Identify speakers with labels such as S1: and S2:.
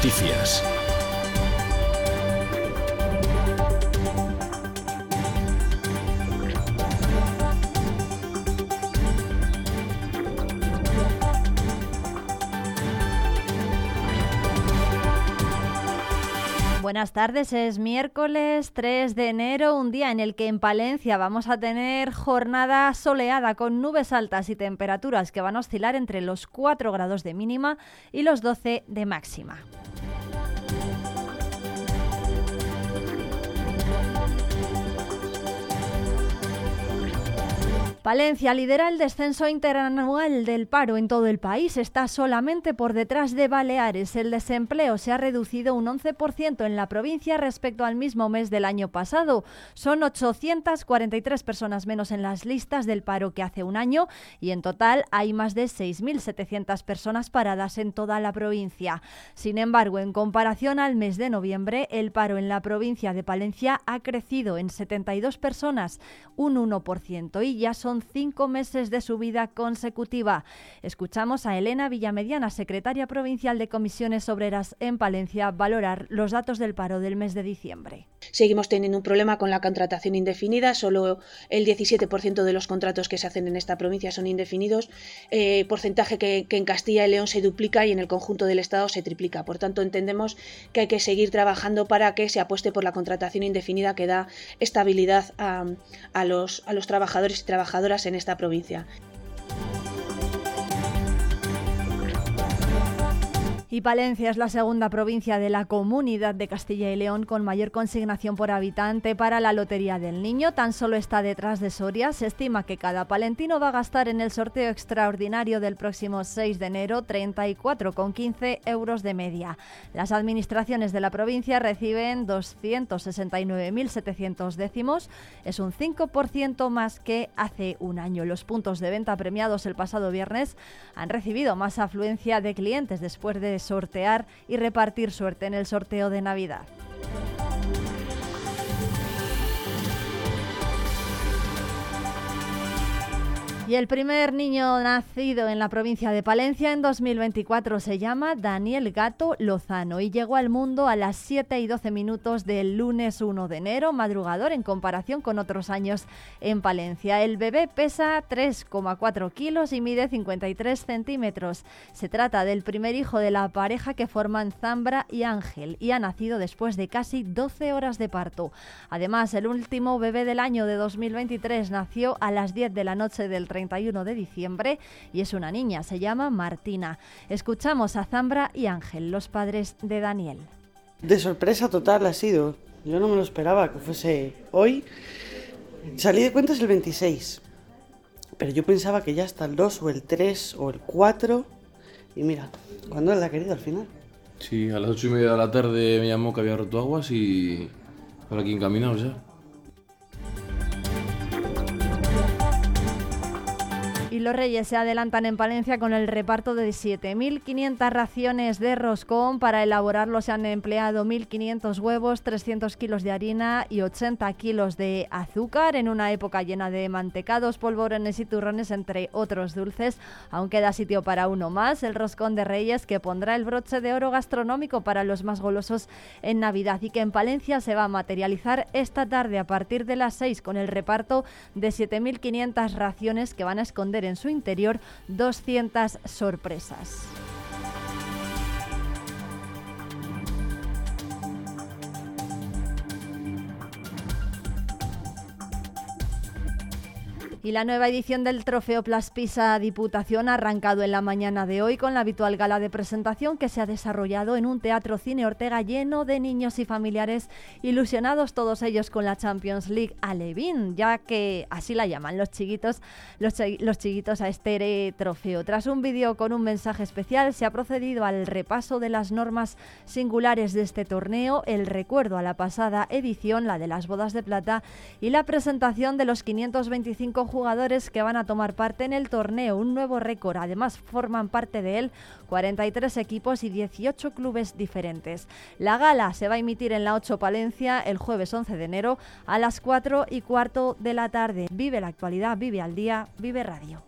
S1: Noticias.
S2: Buenas tardes, es miércoles 3 de enero, un día en el que en Palencia vamos a tener jornada soleada con nubes altas y temperaturas que van a oscilar entre los 4 grados de mínima y los 12 de máxima. Palencia lidera el descenso interanual del paro en todo el país. Está solamente por detrás de Baleares. El desempleo se ha reducido un 11% en la provincia respecto al mismo mes del año pasado. Son 843 personas menos en las listas del paro que hace un año y en total hay más de 6.700 personas paradas en toda la provincia. Sin embargo, en comparación al mes de noviembre, el paro en la provincia de Palencia ha crecido en 72 personas, un 1%, y ya son son cinco meses de subida consecutiva. Escuchamos a Elena Villamediana, secretaria provincial de Comisiones Obreras en Palencia, valorar los datos del paro del mes de diciembre.
S3: Seguimos teniendo un problema con la contratación indefinida. Solo el 17% de los contratos que se hacen en esta provincia son indefinidos, eh, porcentaje que, en Castilla y León se duplica y en el conjunto del Estado se triplica. Por tanto, entendemos que hay que seguir trabajando para que se apueste por la contratación indefinida que da estabilidad a, los, a los trabajadores y trabajadoras en esta provincia.
S2: Y Palencia es la segunda provincia de la comunidad de Castilla y León con mayor consignación por habitante para la Lotería del Niño. Tan solo está detrás de Soria. Se estima que cada palentino va a gastar en el sorteo extraordinario del próximo 6 de enero 34,15 euros de media. Las administraciones de la provincia reciben 269.700 décimos. Es un 5% más que hace un año. Los puntos de venta premiados el pasado viernes han recibido más afluencia de clientes después de sortear y repartir suerte en el sorteo de Navidad. Y el primer niño nacido en la provincia de Palencia en 2024 se llama Daniel Gato Lozano y llegó al mundo a las 7 y 12 minutos del lunes 1 de enero, madrugador en comparación con otros años en Palencia. El bebé pesa 3,4 kilos y mide 53 centímetros. Se trata del primer hijo de la pareja que forman Zambra y Ángel y ha nacido después de casi 12 horas de parto. Además, el último bebé del año de 2023 nació a las 10 de la noche del 30 31 de diciembre y es una niña, se llama Martina. Escuchamos a Zambra y Ángel, los padres de Daniel.
S4: De sorpresa total ha sido. Yo no me lo esperaba que fuese hoy. Salí de cuentas el 26, pero yo pensaba que ya hasta el 2 o el 3 o el 4. Y mira, ¿cuándo la ha querido al final?
S5: Sí, a las 8 y media de la tarde me llamó que había roto aguas y por aquí encaminados ya.
S2: Los Reyes se adelantan en Palencia con el reparto de 7.500 raciones de roscón. Para elaborarlo se han empleado 1.500 huevos, 300 kilos de harina y 80 kilos de azúcar en una época llena de mantecados, polvorones y turrones, entre otros dulces. Aún queda sitio para uno más, el roscón de Reyes, que pondrá el broche de oro gastronómico para los más golosos en Navidad y que en Palencia se va a materializar esta tarde a partir de las 6 con el reparto de 7.500 raciones que van a esconder en su interior 200 sorpresas. Y la nueva edición del Trofeo Plaspisa Diputación ha arrancado en la mañana de hoy con la habitual gala de presentación que se ha desarrollado en un teatro Cine Ortega lleno de niños y familiares ilusionados todos ellos con la Champions League Alevín, ya que así la llaman los chiquitos, los, los chiquitos a este trofeo. Tras un vídeo con un mensaje especial se ha procedido al repaso de las normas singulares de este torneo, el recuerdo a la pasada edición, la de las bodas de plata, y la presentación de los 525 jugadores que van a tomar parte en el torneo, un nuevo récord. Además, forman parte de él 43 equipos y 18 clubes diferentes. La gala se va a emitir en la 8 Palencia el jueves 11 de enero a las 4 y cuarto de la tarde. Vive la actualidad, vive al día, vive radio.